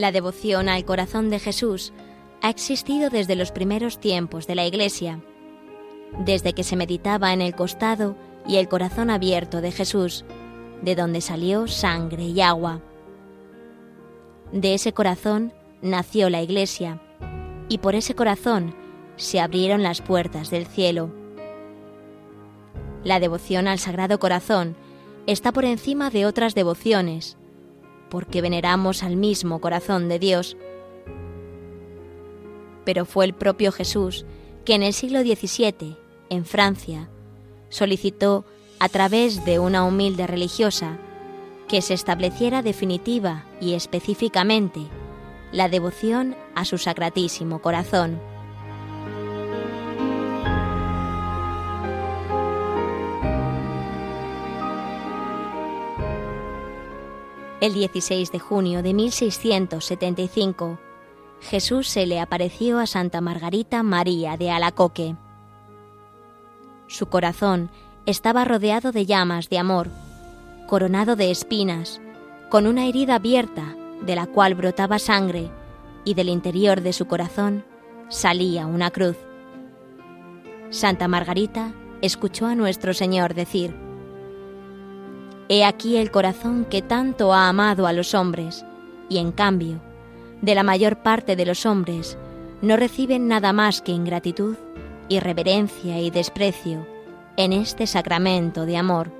La devoción al corazón de Jesús ha existido desde los primeros tiempos de la Iglesia, desde que se meditaba en el costado y el corazón abierto de Jesús, de donde salió sangre y agua. De ese corazón nació la Iglesia, y por ese corazón se abrieron las puertas del cielo. La devoción al Sagrado Corazón está por encima de otras devociones, porque veneramos al mismo corazón de Dios. Pero fue el propio Jesús que en el siglo XVII, en Francia, solicitó a través de una humilde religiosa que se estableciera definitiva y específicamente la devoción a su sacratísimo corazón. El 16 de junio de 1675, Jesús se le apareció a Santa Margarita María de Alacoque. Su corazón estaba rodeado de llamas de amor, coronado de espinas, con una herida abierta de la cual brotaba sangre y del interior de su corazón salía una cruz. Santa Margarita escuchó a nuestro Señor decir, He aquí el corazón que tanto ha amado a los hombres, y en cambio, de la mayor parte de los hombres, no reciben nada más que ingratitud, irreverencia y desprecio en este sacramento de amor.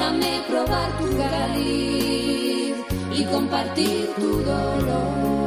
Déjame probar tu cariz y compartir tu dolor.